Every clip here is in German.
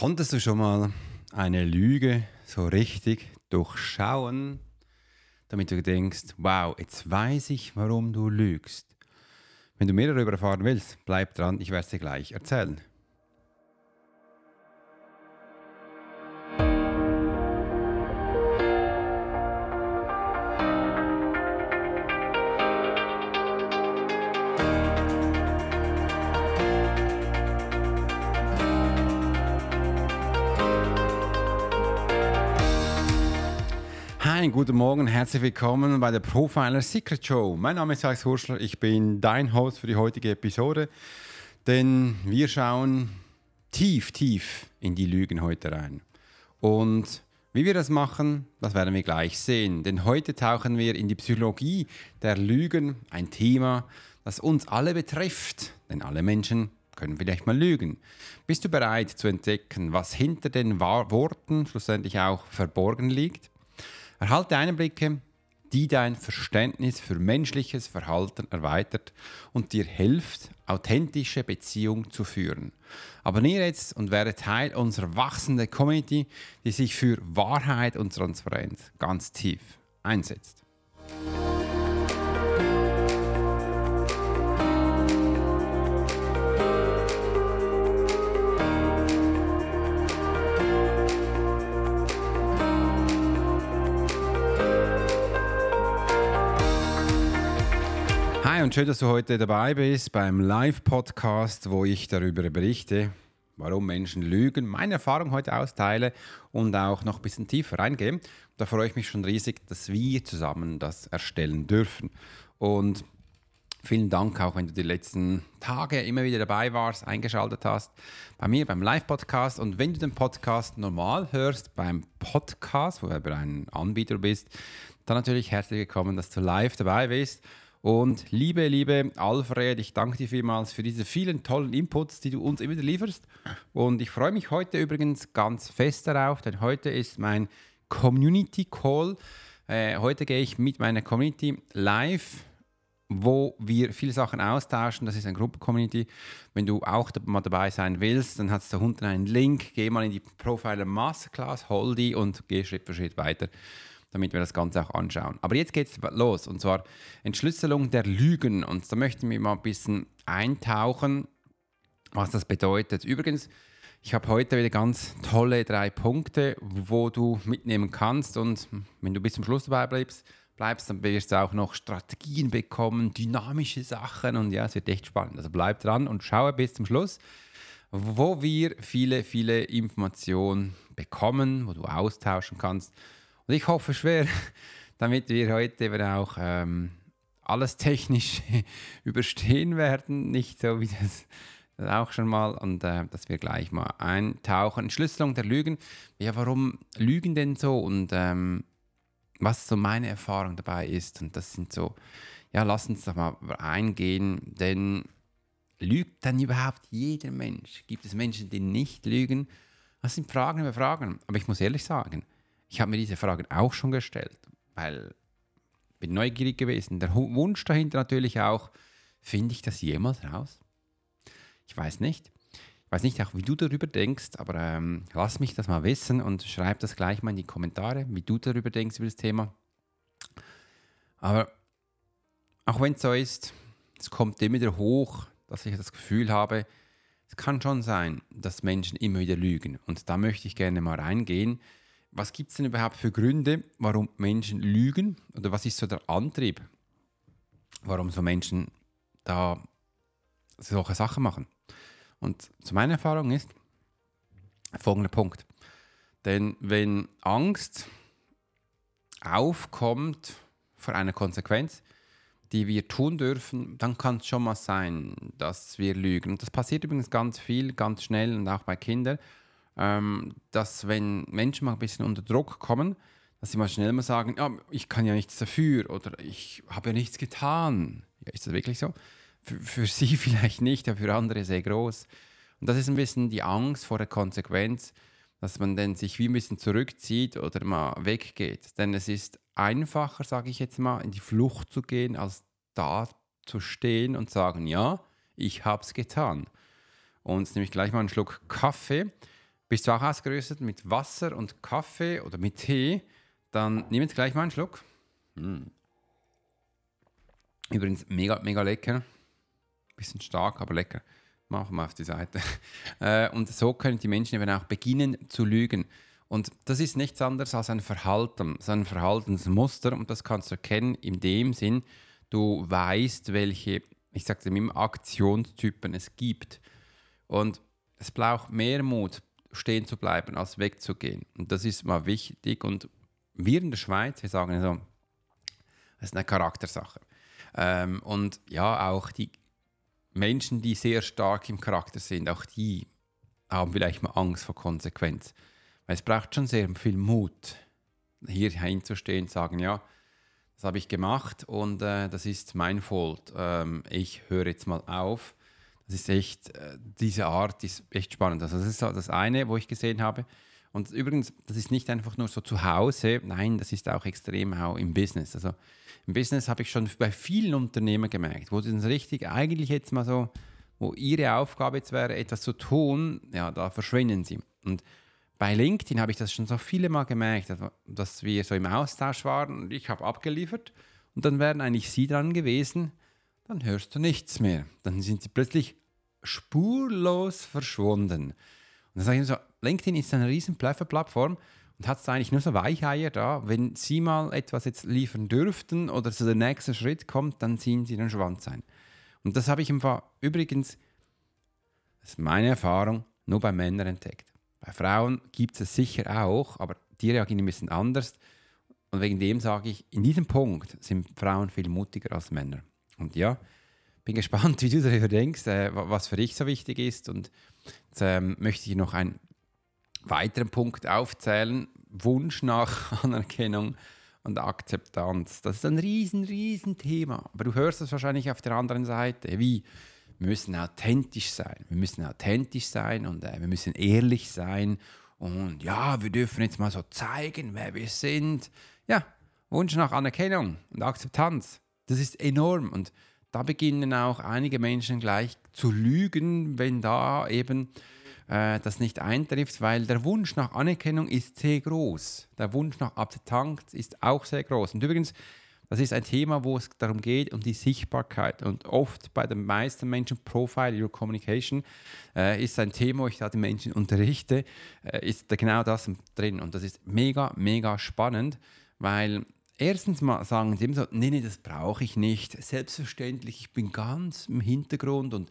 Konntest du schon mal eine Lüge so richtig durchschauen, damit du denkst, wow, jetzt weiß ich, warum du lügst? Wenn du mehr darüber erfahren willst, bleib dran, ich werde es dir gleich erzählen. Hi, guten Morgen, herzlich willkommen bei der Profiler Secret Show. Mein Name ist Alex Hurschler, ich bin dein Host für die heutige Episode, denn wir schauen tief, tief in die Lügen heute rein. Und wie wir das machen, das werden wir gleich sehen, denn heute tauchen wir in die Psychologie der Lügen, ein Thema, das uns alle betrifft, denn alle Menschen können vielleicht mal lügen. Bist du bereit zu entdecken, was hinter den Worten schlussendlich auch verborgen liegt? Erhalte Einblicke, die dein Verständnis für menschliches Verhalten erweitert und dir hilft, authentische Beziehungen zu führen. Abonniere jetzt und werde Teil unserer wachsenden Community, die sich für Wahrheit und Transparenz ganz tief einsetzt. Hi und schön, dass du heute dabei bist beim Live-Podcast, wo ich darüber berichte, warum Menschen lügen, meine Erfahrung heute austeile und auch noch ein bisschen tiefer reingehe. Da freue ich mich schon riesig, dass wir zusammen das erstellen dürfen. Und vielen Dank auch, wenn du die letzten Tage immer wieder dabei warst, eingeschaltet hast bei mir beim Live-Podcast. Und wenn du den Podcast normal hörst, beim Podcast, wo du ein Anbieter bist, dann natürlich herzlich willkommen, dass du live dabei bist. Und liebe, liebe Alfred, ich danke dir vielmals für diese vielen tollen Inputs, die du uns immer lieferst. Und ich freue mich heute übrigens ganz fest darauf, denn heute ist mein Community Call. Äh, heute gehe ich mit meiner Community live wo wir viele Sachen austauschen. Das ist eine Gruppen-Community. Wenn du auch mal dabei sein willst, dann hast du da unten einen Link. Geh mal in die Profiler Masterclass, hol die und geh Schritt für Schritt weiter damit wir das Ganze auch anschauen. Aber jetzt geht es los und zwar Entschlüsselung der Lügen. Und da möchten wir mal ein bisschen eintauchen, was das bedeutet. Übrigens, ich habe heute wieder ganz tolle drei Punkte, wo du mitnehmen kannst. Und wenn du bis zum Schluss dabei bleibst, bleibst, dann wirst du auch noch Strategien bekommen, dynamische Sachen. Und ja, es wird echt spannend. Also bleib dran und schaue bis zum Schluss, wo wir viele, viele Informationen bekommen, wo du austauschen kannst. Und ich hoffe schwer, damit wir heute eben auch ähm, alles technisch überstehen werden, nicht so wie das, das auch schon mal, und äh, dass wir gleich mal eintauchen. Entschlüsselung der Lügen. Ja, warum lügen denn so und ähm, was so meine Erfahrung dabei ist. Und das sind so, ja, lass uns doch mal eingehen, denn lügt dann überhaupt jeder Mensch? Gibt es Menschen, die nicht lügen? Das sind Fragen über Fragen. Aber ich muss ehrlich sagen, ich habe mir diese Fragen auch schon gestellt, weil ich bin neugierig gewesen. Der Wunsch dahinter natürlich auch, finde ich das jemals raus? Ich weiß nicht. Ich weiß nicht auch, wie du darüber denkst, aber ähm, lass mich das mal wissen und schreib das gleich mal in die Kommentare, wie du darüber denkst über das Thema. Aber auch wenn es so ist, es kommt immer wieder hoch, dass ich das Gefühl habe, es kann schon sein, dass Menschen immer wieder lügen. Und da möchte ich gerne mal reingehen, was gibt es denn überhaupt für Gründe, warum Menschen lügen? Oder was ist so der Antrieb, warum so Menschen da solche Sachen machen? Und zu meiner Erfahrung ist folgender Punkt. Denn wenn Angst aufkommt vor einer Konsequenz, die wir tun dürfen, dann kann es schon mal sein, dass wir lügen. Und das passiert übrigens ganz viel, ganz schnell und auch bei Kindern ähm, dass wenn Menschen mal ein bisschen unter Druck kommen, dass sie mal schnell mal sagen, ja, ich kann ja nichts dafür oder ich habe ja nichts getan. Ja, ist das wirklich so? Für, für sie vielleicht nicht, aber für andere sehr groß. Und das ist ein bisschen die Angst vor der Konsequenz, dass man dann sich wie ein bisschen zurückzieht oder mal weggeht. Denn es ist einfacher, sage ich jetzt mal, in die Flucht zu gehen, als da zu stehen und sagen, ja, ich habe es getan. Und jetzt nehme ich gleich mal einen Schluck Kaffee Bist du auch ausgerüstet mit Wasser und Kaffee oder mit Tee? Dann nimm jetzt gleich mal einen Schluck. Mm. Übrigens mega, mega lecker. Bisschen stark, aber lecker. Machen wir auf die Seite. Äh, und so können die Menschen eben auch beginnen zu lügen. Und das ist nichts anderes als ein Verhalten, so ein Verhaltensmuster. Und das kannst du erkennen in dem Sinn, du weißt, welche, ich sage immer, Aktionstypen es gibt. Und es braucht mehr Mut, stehen zu bleiben, als wegzugehen. Und das ist mal wichtig. Und wir in der Schweiz, wir sagen so, das ist eine Charaktersache. Ähm, und ja, auch die Menschen, die sehr stark im Charakter sind, auch die haben vielleicht mal Angst vor Konsequenz. Weil es braucht schon sehr viel Mut, hier hinzustehen und sagen, ja, das habe ich gemacht und äh, das ist mein Fault. Ähm, ich höre jetzt mal auf. Das ist echt, äh, diese Art ist echt spannend. Also das ist das eine, wo ich gesehen habe. Und übrigens, das ist nicht einfach nur so zu Hause, nein, das ist auch extrem auch im Business. Also im Business habe ich schon bei vielen Unternehmen gemerkt, wo sie es richtig eigentlich jetzt mal so, wo ihre Aufgabe jetzt wäre, etwas zu tun, ja, da verschwinden sie. Und bei LinkedIn habe ich das schon so viele Mal gemerkt, dass wir so im Austausch waren und ich habe abgeliefert und dann wären eigentlich sie dran gewesen, dann hörst du nichts mehr. Dann sind sie plötzlich spurlos verschwunden. Und dann sage ich so, LinkedIn ist eine riesen Plattform und hat eigentlich nur so Weicheier da. Wenn Sie mal etwas jetzt liefern dürften oder so der nächste Schritt kommt, dann ziehen Sie den Schwanz ein. Und das habe ich im übrigens, das ist meine Erfahrung, nur bei Männern entdeckt. Bei Frauen gibt es sicher auch, aber die reagieren ein bisschen anders. Und wegen dem sage ich, in diesem Punkt sind Frauen viel mutiger als Männer. Und ja, bin gespannt, wie du darüber denkst, äh, was für dich so wichtig ist. Und jetzt ähm, möchte ich noch einen weiteren Punkt aufzählen. Wunsch nach Anerkennung und Akzeptanz. Das ist ein riesen, riesen Thema. Aber du hörst es wahrscheinlich auf der anderen Seite. Wie? Wir müssen authentisch sein. Wir müssen authentisch sein und äh, wir müssen ehrlich sein. Und ja, wir dürfen jetzt mal so zeigen, wer wir sind. Ja, Wunsch nach Anerkennung und Akzeptanz. Das ist enorm. Und da beginnen auch einige Menschen gleich zu lügen, wenn da eben äh, das nicht eintrifft, weil der Wunsch nach Anerkennung ist sehr groß. Der Wunsch nach Akzeptanz ist auch sehr groß. Und übrigens, das ist ein Thema, wo es darum geht, um die Sichtbarkeit. Und oft bei den meisten Menschen, Profile, Your Communication, äh, ist ein Thema, wo ich da die Menschen unterrichte, äh, ist da genau das drin. Und das ist mega, mega spannend, weil erstens mal sagen sie immer so, nee, nee, das brauche ich nicht. Selbstverständlich, ich bin ganz im Hintergrund und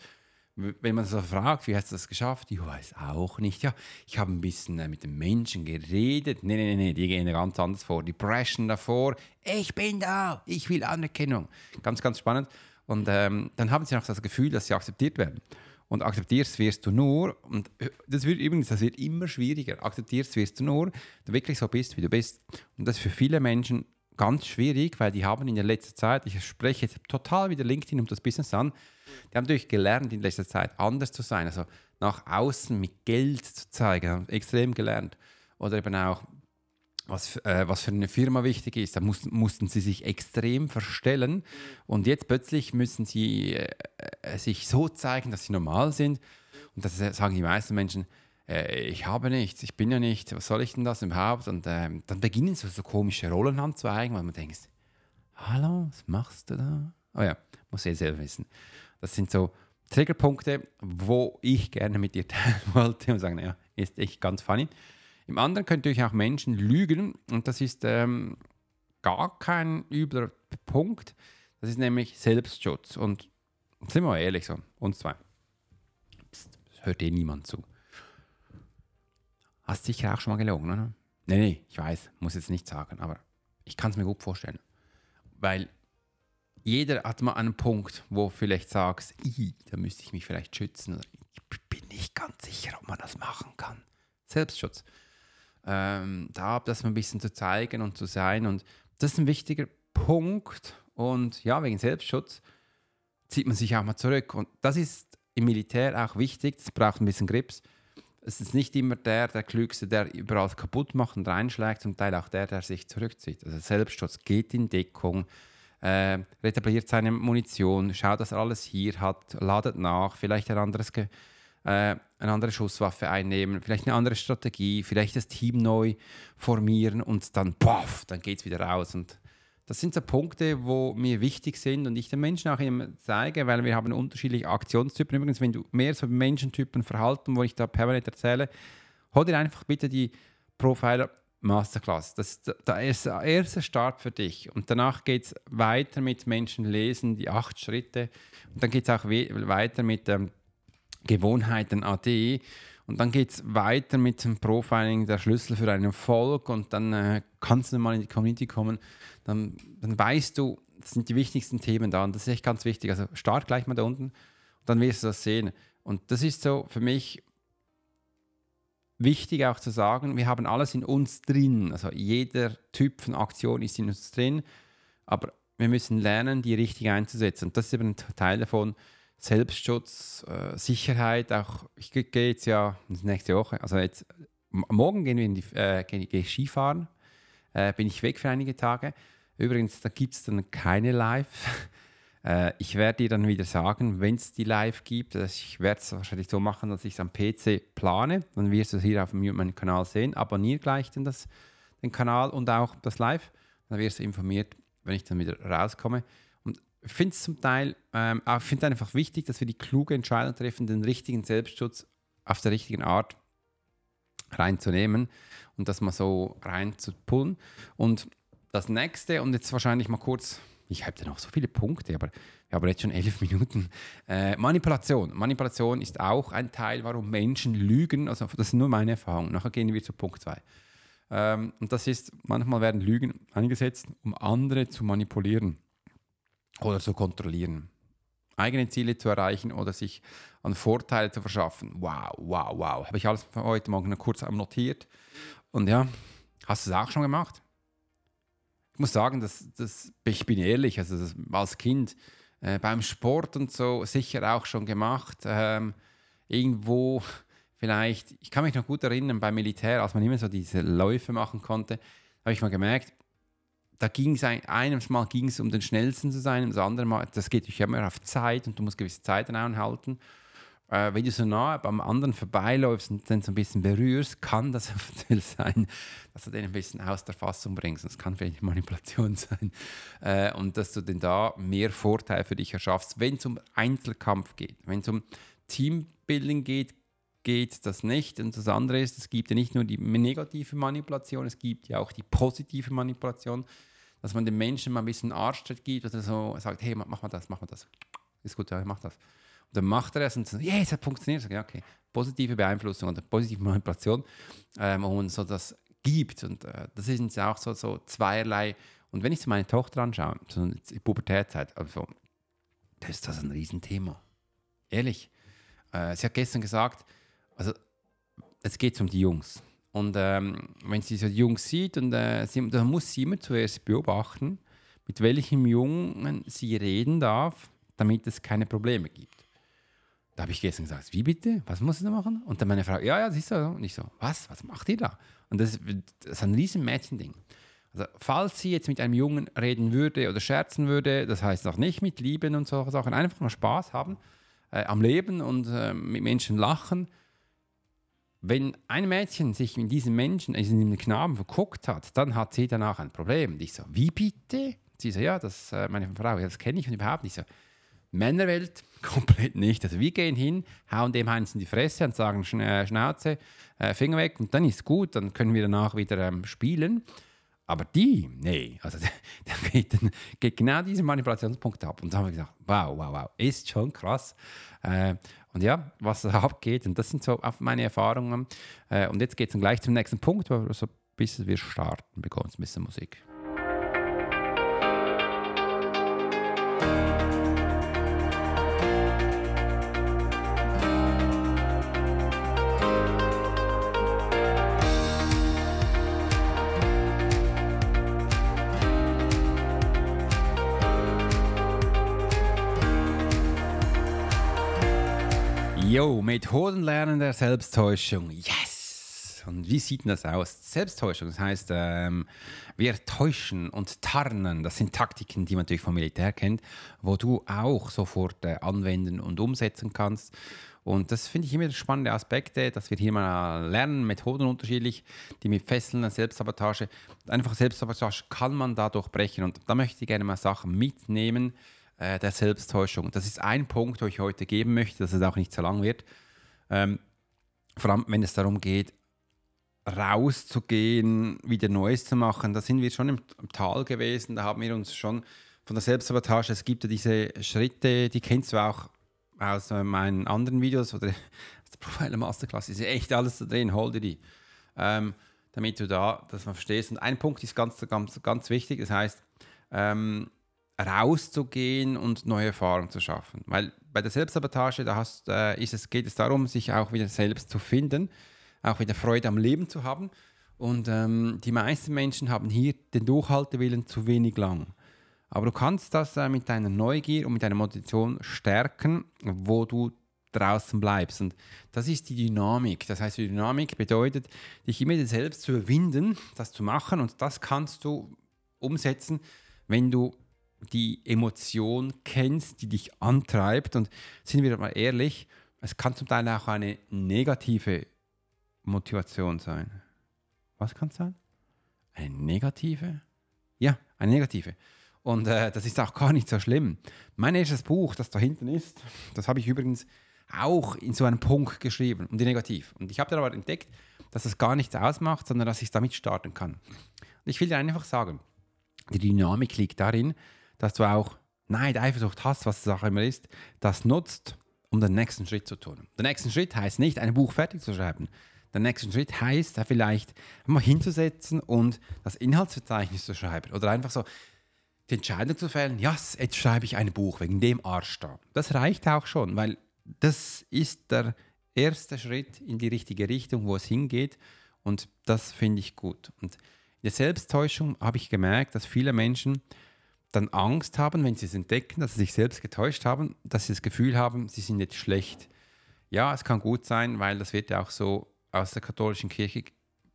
wenn man so fragt, wie hast du das geschafft? Ich weiß auch nicht. Ja, ich habe ein bisschen äh, mit den Menschen geredet. Nee, nee, nee, die gehen ganz anders vor. Die preschen davor. Ich bin da, ich will Anerkennung. Ganz, ganz spannend. Und ähm, dann haben sie auch das Gefühl, dass sie akzeptiert werden. Und akzeptierst wirst du nur, und äh, das wird übrigens, das wird immer schwieriger, akzeptierst wirst du nur, du wirklich so bist, wie du bist. Und das ist für viele Menschen ganz schwierig, weil die haben in der letzten Zeit, ich spreche jetzt total wieder LinkedIn und das Business an, die haben natürlich gelernt in letzter Zeit anders zu sein, also nach außen mit Geld zu zeigen, haben extrem gelernt. Oder eben auch, was, äh, was für eine Firma wichtig ist, da mussten, mussten sie sich extrem verstellen und jetzt plötzlich müssen sie äh, äh sich so zeigen, dass sie normal sind. Und das sagen die meisten Menschen, äh, ich habe nichts, ich bin ja nicht, was soll ich denn das überhaupt? Und ähm, dann beginnen so, so komische Rollen anzuzeigen, weil man denkt, hallo, was machst du da? Oh ja, muss ich selber wissen. Das sind so Triggerpunkte, wo ich gerne mit dir teilen wollte und sagen, ja, ist echt ganz funny. Im anderen könnt ihr euch auch Menschen lügen und das ist ähm, gar kein übler Punkt. Das ist nämlich Selbstschutz. Und sind wir mal ehrlich so, uns zwei. Psst, hört eh niemand zu. Hast sicher auch schon mal gelogen, oder? Nee, nee, ich weiß, muss jetzt nicht sagen, aber ich kann es mir gut vorstellen. Weil jeder hat mal einen Punkt, wo vielleicht sagst, da müsste ich mich vielleicht schützen. Oder ich bin nicht ganz sicher, ob man das machen kann. Selbstschutz. Ähm, da das ein bisschen zu zeigen und zu sein. Und das ist ein wichtiger Punkt. Und ja, wegen Selbstschutz zieht man sich auch mal zurück. Und das ist im Militär auch wichtig. Das braucht ein bisschen Grips es ist nicht immer der, der Klügste, der überall kaputt macht und reinschlägt, zum Teil auch der, der sich zurückzieht. Also Selbstschutz geht in Deckung, äh, retabliert seine Munition, schaut, dass er alles hier hat, ladet nach, vielleicht ein anderes Ge äh, eine andere Schusswaffe einnehmen, vielleicht eine andere Strategie, vielleicht das Team neu formieren und dann, poff, dann geht es wieder raus. Und das sind so Punkte, wo mir wichtig sind und ich den Menschen auch immer zeige, weil wir haben unterschiedliche Aktionstypen. Übrigens, wenn du mehr so Menschentypen verhalten, wo ich da permanent erzähle, hol dir einfach bitte die Profiler Masterclass. Das ist der erste Start für dich. Und danach geht es weiter mit Menschen lesen, die acht Schritte. Und dann geht es auch weiter mit ähm, Gewohnheiten AD. Und dann geht es weiter mit dem Profiling, der Schlüssel für einen Erfolg. Und dann äh, kannst du mal in die Community kommen. Dann, dann weißt du, das sind die wichtigsten Themen da. Und das ist echt ganz wichtig. Also start gleich mal da unten. Und dann wirst du das sehen. Und das ist so für mich wichtig auch zu sagen, wir haben alles in uns drin. Also jeder Typ von Aktion ist in uns drin, aber wir müssen lernen, die richtig einzusetzen. Und das ist eben ein Teil davon. Selbstschutz, äh, Sicherheit, auch ich gehe jetzt ja nächste Woche, also jetzt morgen gehen wir in die, äh, gehe, gehe Skifahren, äh, bin ich weg für einige Tage. Übrigens, da gibt es dann keine Live. Äh, ich werde dir dann wieder sagen, wenn es die live gibt, also ich werde es wahrscheinlich so machen, dass ich es am PC plane. Dann wirst du es hier auf meinem Kanal sehen. Abonniere gleich den, das, den Kanal und auch das Live. Dann wirst du informiert, wenn ich dann wieder rauskomme. Finde es zum Teil, ähm, finde einfach wichtig, dass wir die kluge Entscheidung treffen, den richtigen Selbstschutz auf der richtigen Art reinzunehmen und das mal so reinzupullen. Und das nächste, und jetzt wahrscheinlich mal kurz ich habe da noch so viele Punkte, aber wir haben jetzt schon elf Minuten. Äh, Manipulation. Manipulation ist auch ein Teil, warum Menschen lügen. Also das ist nur meine Erfahrung. Nachher gehen wir zu Punkt 2. Ähm, und das ist, manchmal werden Lügen eingesetzt, um andere zu manipulieren oder zu kontrollieren. Eigene Ziele zu erreichen oder sich an Vorteile zu verschaffen. Wow, wow, wow. Habe ich alles heute Morgen kurz notiert. Und ja, hast du es auch schon gemacht? ich muss sagen, dass, dass, ich bin ehrlich, also das, als Kind äh, beim Sport und so sicher auch schon gemacht. Ähm, irgendwo vielleicht, ich kann mich noch gut erinnern, beim Militär, als man immer so diese Läufe machen konnte, habe ich mal gemerkt, da ging es ein, eines Mal ging es um den schnellsten zu sein, das andere Mal, das geht ja immer auf Zeit und du musst gewisse Zeiten einhalten äh, wenn du so nah beim anderen vorbeiläufst und dann so ein bisschen berührst, kann das eventuell sein, dass du den ein bisschen aus der Fassung bringst. Das kann vielleicht Manipulation sein. Äh, und dass du denn da mehr Vorteil für dich erschaffst, wenn es um Einzelkampf geht. Wenn es um Teambuilding geht, geht das nicht. Und das andere ist, es gibt ja nicht nur die negative Manipulation, es gibt ja auch die positive Manipulation, dass man den Menschen mal ein bisschen Arschtritt gibt oder so sagt, hey, mach mal das, mach mal das. Ist gut, ja, mach das. Und dann macht er es und sagt, yeah, es hat funktioniert. Ich sage, okay, positive Beeinflussung oder positive Manipulation, ähm, und so das gibt. Und äh, das sind auch so, so zweierlei. Und wenn ich zu meiner Tochter anschaue, so die Pubertätzeit, also, das ist das ein Riesenthema. Ehrlich. Äh, sie hat gestern gesagt, also es geht um die Jungs. Und ähm, wenn sie so die Jungs sieht, und äh, sie, dann muss sie immer zuerst beobachten, mit welchem Jungen sie reden darf, damit es keine Probleme gibt. Da habe ich gestern gesagt, wie bitte? Was muss ich da machen? Und dann meine Frau, ja, ja, siehst du. Und ich so, was? Was macht ihr da? Und das, das ist ein riesen Mädchending. Also, falls sie jetzt mit einem Jungen reden würde oder scherzen würde, das heißt auch nicht mit Lieben und solche Sachen, einfach nur Spaß haben äh, am Leben und äh, mit Menschen lachen. Wenn ein Mädchen sich in diesen Menschen, in diesen Knaben verguckt hat, dann hat sie danach ein Problem. Und ich so, wie bitte? Sie so, ja, das, äh, meine Frau, das kenne ich und überhaupt nicht. Ich so, Männerwelt komplett nicht. Also wir gehen hin, hauen dem eins in die Fresse und sagen äh, Schnauze, äh, Finger weg und dann ist gut, dann können wir danach wieder ähm, spielen. Aber die, nee, also da geht, geht, genau diese Manipulationspunkt ab. Und da haben wir gesagt, wow, wow, wow, ist schon krass. Äh, und ja, was abgeht, und das sind so meine Erfahrungen. Äh, und jetzt geht es gleich zum nächsten Punkt, wo so bis wir starten, bekommst ein bisschen Musik. Jo, Methoden lernen der Selbsttäuschung. Yes! Und wie sieht das aus? Selbsttäuschung, das heißt, ähm, wir täuschen und tarnen. Das sind Taktiken, die man natürlich vom Militär kennt, wo du auch sofort äh, anwenden und umsetzen kannst. Und das finde ich immer spannende Aspekte, dass wir hier mal lernen, Methoden unterschiedlich, die mit Fesseln, Selbstsabotage, einfach Selbstsabotage kann man da durchbrechen. Und da möchte ich gerne mal Sachen mitnehmen äh, der Selbsttäuschung. Das ist ein Punkt, wo ich heute geben möchte, dass es auch nicht so lang wird. Ähm, vor allem, wenn es darum geht, rauszugehen, wieder Neues zu machen. Da sind wir schon im, Tal gewesen, da haben wir uns schon von der Selbstsabotage, es gibt ja diese Schritte, die kennst du auch aus äh, meinen anderen Videos oder aus der Profiler Masterclass, ist echt alles da drin, hol dir die. Ähm, damit du da das verstehst. Und ein Punkt ist ganz, ganz, ganz wichtig, das heißt, ähm, rauszugehen und neue Erfahrungen zu schaffen. Weil bei der Selbstsabotage, da hast, äh, ist es, geht es darum, sich auch wieder selbst zu finden, auch wieder Freude am Leben zu haben. Und ähm, die meisten Menschen haben hier den Durchhaltewillen zu wenig lang. Aber du kannst das äh, mit deiner Neugier und mit deiner Motivation stärken, wo du draußen bleibst. Und das ist die Dynamik. Das heißt, die Dynamik bedeutet, dich immer selbst zu überwinden, das zu machen. Und das kannst du umsetzen, wenn du die Emotion kennst, die dich antreibt. Und sind wir mal ehrlich, es kann zum Teil auch eine negative Motivation sein. Was kann es sein? Eine negative? Ja, eine negative. Und äh, das ist auch gar nicht so schlimm. Mein erstes Buch, das da hinten ist, das habe ich übrigens auch in so einem Punkt geschrieben, um die Negativ. Und ich habe dann aber entdeckt, dass das gar nichts ausmacht, sondern dass ich damit starten kann. Und ich will dir einfach sagen, die Dynamik liegt darin, dass du auch Neid, Eifersucht hast, was die Sache immer ist, das nutzt, um den nächsten Schritt zu tun. Der nächste Schritt heißt nicht, ein Buch fertig zu schreiben. Der nächste Schritt heißt, da vielleicht mal hinzusetzen und das Inhaltsverzeichnis zu schreiben. Oder einfach so die Entscheidung zu fällen, ja, yes, jetzt schreibe ich ein Buch wegen dem Arsch da. Das reicht auch schon, weil das ist der erste Schritt in die richtige Richtung, wo es hingeht. Und das finde ich gut. Und in der Selbsttäuschung habe ich gemerkt, dass viele Menschen dann Angst haben, wenn sie es entdecken, dass sie sich selbst getäuscht haben, dass sie das Gefühl haben, sie sind jetzt schlecht. Ja, es kann gut sein, weil das wird ja auch so aus der katholischen Kirche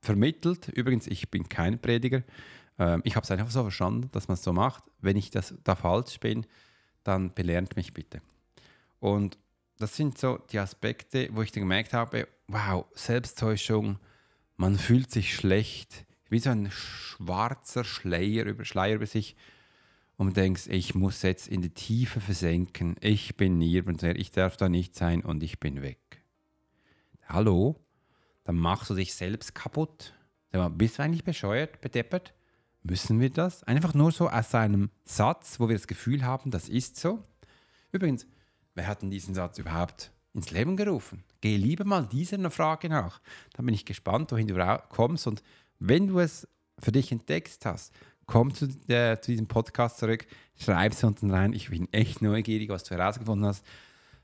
vermittelt. Übrigens, ich bin kein Prediger. Ähm, ich habe es einfach so verstanden, dass man es so macht. Wenn ich das da falsch bin, dann belernt mich bitte. Und das sind so die Aspekte, wo ich dann gemerkt habe, wow, Selbsttäuschung, man fühlt sich schlecht, wie so ein schwarzer Schleier über, Schleier über sich und denkst, ich muss jetzt in die Tiefe versenken, ich bin niemand, ich darf da nicht sein und ich bin weg. Hallo? Dann machst du dich selbst kaputt. Bist du eigentlich bescheuert, bedeppert? Müssen wir das? Einfach nur so aus einem Satz, wo wir das Gefühl haben, das ist so. Übrigens, wer hat denn diesen Satz überhaupt ins Leben gerufen? Geh lieber mal dieser Frage nach. Dann bin ich gespannt, wohin du kommst. Und wenn du es für dich entdeckt hast, komm zu, äh, zu diesem Podcast zurück, schreib es unten rein. Ich bin echt neugierig, was du herausgefunden hast.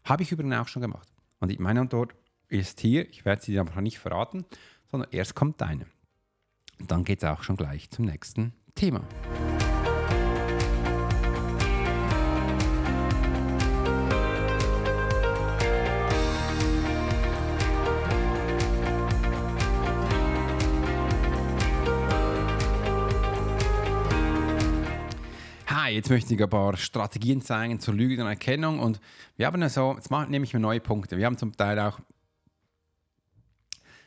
Habe ich übrigens auch schon gemacht. Und meine Antwort ist hier, ich werde sie dir aber nicht verraten, sondern erst kommt deine. Und dann geht es auch schon gleich zum nächsten Thema. Jetzt möchte ich ein paar Strategien zeigen zur Lügenerkennung. Und wir haben so, jetzt nehme ich mir neue Punkte. Wir haben zum Teil auch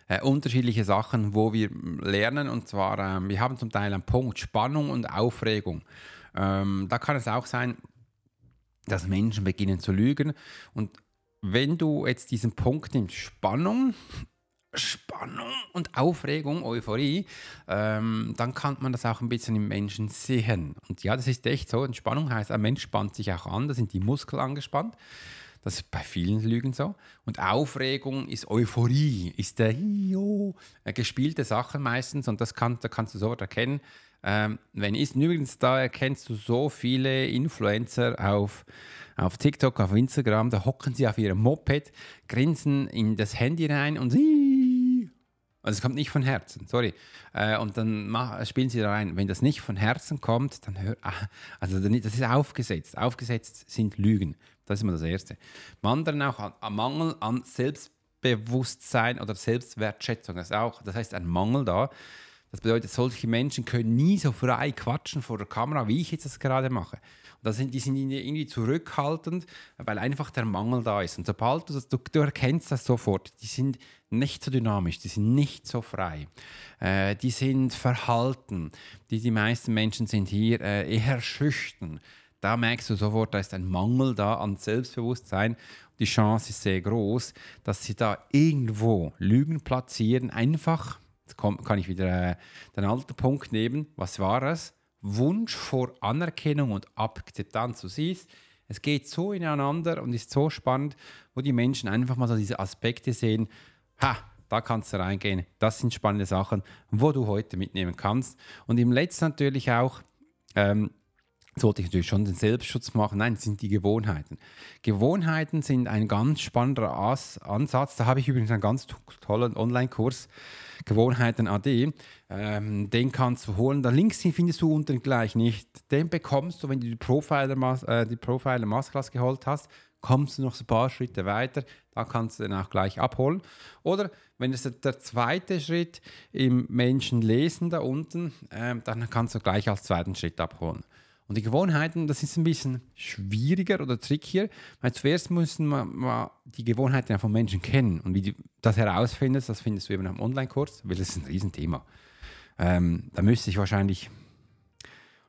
äh, unterschiedliche Sachen, wo wir lernen. Und zwar, äh, wir haben zum Teil einen Punkt Spannung und Aufregung. Ähm, da kann es auch sein, dass Menschen beginnen zu lügen. Und wenn du jetzt diesen Punkt nimmst, Spannung, Spannung und Aufregung, Euphorie, ähm, dann kann man das auch ein bisschen im Menschen sehen. Und ja, das ist echt so. Entspannung heißt, ein Mensch spannt sich auch an, da sind die Muskeln angespannt. Das ist bei vielen Lügen so. Und Aufregung ist Euphorie, ist der jo, gespielte Sache meistens und das kann, da kannst du sofort erkennen. Ähm, wenn ist, übrigens, da erkennst du so viele Influencer auf, auf TikTok, auf Instagram, da hocken sie auf ihrem Moped, grinsen in das Handy rein und sie also es kommt nicht von Herzen, sorry. Äh, und dann mach, spielen sie da rein. Wenn das nicht von Herzen kommt, dann hör, ah, also das ist aufgesetzt. Aufgesetzt sind Lügen. Das ist immer das Erste. Am anderen auch an, an Mangel an Selbst, Selbstbewusstsein oder Selbstwertschätzung. Das auch, das heißt ein Mangel da. Das bedeutet, solche Menschen können nie so frei quatschen vor der Kamera, wie ich jetzt das gerade mache. Das sind, die sind irgendwie zurückhaltend, weil einfach der Mangel da ist. Und sobald du das, du, du erkennst das sofort, die sind nicht so dynamisch, die sind nicht so frei, äh, die sind verhalten. Die, die meisten Menschen sind hier äh, eher schüchtern. Da merkst du sofort, da ist ein Mangel da an Selbstbewusstsein. Die Chance ist sehr groß, dass sie da irgendwo Lügen platzieren. Einfach, jetzt kann ich wieder äh, den alten Punkt nehmen. Was war es? Wunsch vor Anerkennung und Akzeptanz. Du siehst, es geht so ineinander und ist so spannend, wo die Menschen einfach mal so diese Aspekte sehen. Ha, da kannst du reingehen. Das sind spannende Sachen, wo du heute mitnehmen kannst. Und im letzten natürlich auch, ähm, sollte ich natürlich schon den Selbstschutz machen. Nein, das sind die Gewohnheiten. Gewohnheiten sind ein ganz spannender As Ansatz. Da habe ich übrigens einen ganz tollen Online-Kurs, Gewohnheiten AD. Ähm, den kannst du holen. Da links findest du unten gleich nicht. Den bekommst du, wenn du die Profiler, äh, die Profiler Masterclass geholt hast, kommst du noch ein paar Schritte weiter. Da kannst du den auch gleich abholen. Oder wenn es der zweite Schritt im Menschen lesen da unten, äh, dann kannst du gleich als zweiten Schritt abholen. Und die Gewohnheiten, das ist ein bisschen schwieriger oder trickier, weil zuerst müssen wir die Gewohnheiten von Menschen kennen. Und wie du das herausfindest, das findest du eben am Online-Kurs, weil das ist ein Riesenthema. Ähm, da müsste ich wahrscheinlich.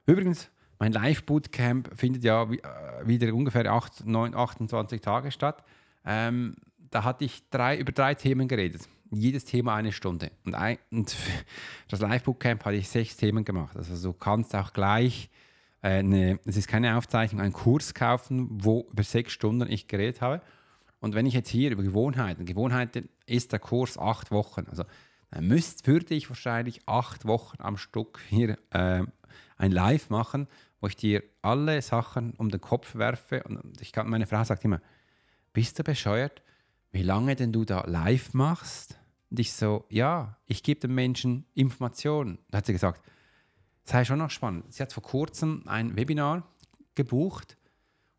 Übrigens, mein Live-Bootcamp findet ja äh, wieder ungefähr 8, 9, 28 Tage statt. Ähm, da hatte ich drei, über drei Themen geredet. Jedes Thema eine Stunde. Und, ein, und das Live-Bootcamp hatte ich sechs Themen gemacht. Also du kannst auch gleich eine, es ist keine Aufzeichnung, einen Kurs kaufen, wo über sechs Stunden ich geredet habe. Und wenn ich jetzt hier über Gewohnheiten, Gewohnheiten ist der Kurs acht Wochen. Also dann müsst, würde ich wahrscheinlich acht Wochen am Stück hier äh, ein Live machen, wo ich dir alle Sachen um den Kopf werfe. Und ich kann, meine Frau sagt immer, bist du bescheuert, wie lange denn du da live machst? Und ich so, ja, ich gebe den Menschen Informationen. Da hat sie gesagt, das sei schon noch spannend. Sie hat vor kurzem ein Webinar gebucht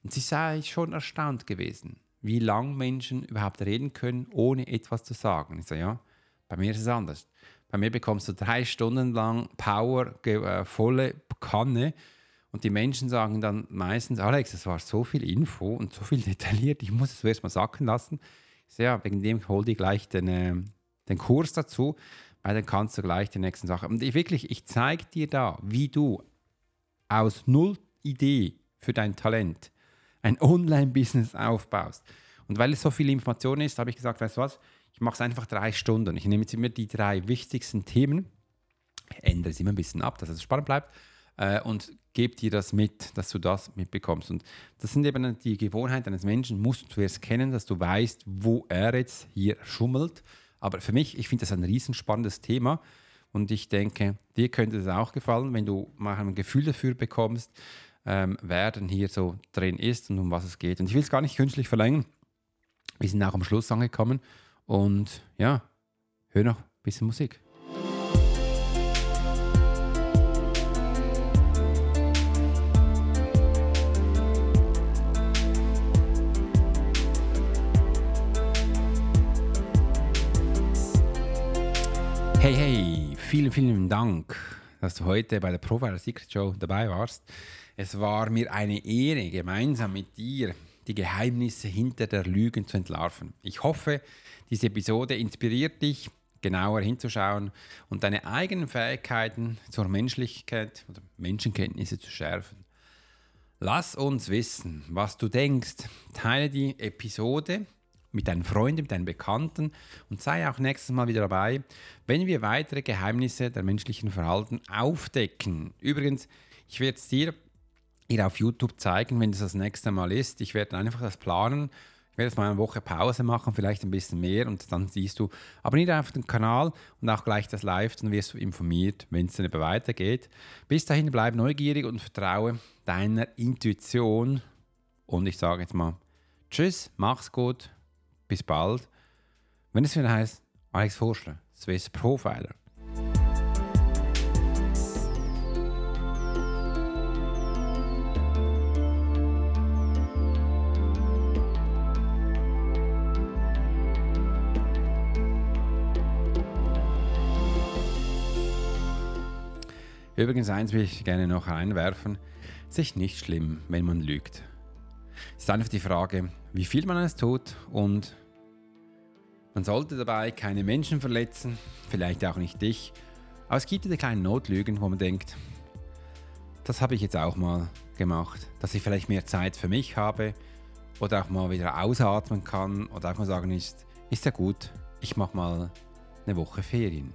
und sie sei schon erstaunt gewesen, wie lang Menschen überhaupt reden können, ohne etwas zu sagen. Ich sage, ja, bei mir ist es anders. Bei mir bekommst du drei Stunden lang Power, äh, volle Kanne und die Menschen sagen dann meistens, Alex, es war so viel Info und so viel detailliert, ich muss es zuerst mal sacken lassen. Ich sage, ja, wegen dem hol dir gleich den, äh, den Kurs dazu weil dann kannst du gleich die nächsten Sachen. Und ich wirklich, ich zeige dir da, wie du aus null Idee für dein Talent ein Online-Business aufbaust. Und weil es so viel Information ist, habe ich gesagt, weißt du was, ich mache es einfach drei Stunden. Ich nehme jetzt immer die drei wichtigsten Themen, ändere es immer ein bisschen ab, dass es spannend bleibt äh, und gebe dir das mit, dass du das mitbekommst. Und das sind eben die Gewohnheiten eines Menschen, musst du zuerst kennen, dass du weißt, wo er jetzt hier schummelt aber für mich, ich finde das ein riesenspannendes Thema und ich denke, dir könnte es auch gefallen, wenn du mal ein Gefühl dafür bekommst, ähm, wer denn hier so drin ist und um was es geht. Und ich will es gar nicht künstlich verlängern. Wir sind auch am Schluss angekommen und ja, hör noch ein bisschen Musik. Hey, hey, vielen, vielen Dank, dass du heute bei der Profiler Secret Show dabei warst. Es war mir eine Ehre, gemeinsam mit dir die Geheimnisse hinter der Lügen zu entlarven. Ich hoffe, diese Episode inspiriert dich, genauer hinzuschauen und deine eigenen Fähigkeiten zur Menschlichkeit oder Menschenkenntnisse zu schärfen. Lass uns wissen, was du denkst. Teile die Episode mit deinen Freunden, mit deinen Bekannten und sei auch nächstes Mal wieder dabei, wenn wir weitere Geheimnisse der menschlichen Verhalten aufdecken. Übrigens, ich werde es dir hier auf YouTube zeigen, wenn es das nächste Mal ist. Ich werde einfach das planen. Ich werde jetzt mal eine Woche Pause machen, vielleicht ein bisschen mehr und dann siehst du, abonniere einfach den Kanal und auch gleich das Live, dann wirst du informiert, wenn es dann weitergeht. Bis dahin bleib neugierig und vertraue deiner Intuition und ich sage jetzt mal Tschüss, mach's gut, bis bald, wenn es wieder heißt Alex Forschler, Swiss Profiler. Übrigens eins will ich gerne noch einwerfen. Es ist nicht schlimm, wenn man lügt. Es ist einfach die Frage, wie viel man es tut und man sollte dabei keine Menschen verletzen, vielleicht auch nicht dich. Aber es gibt diese kleinen Notlügen, wo man denkt, das habe ich jetzt auch mal gemacht, dass ich vielleicht mehr Zeit für mich habe oder auch mal wieder ausatmen kann oder auch mal sagen ist, ist ja gut, ich mache mal eine Woche Ferien.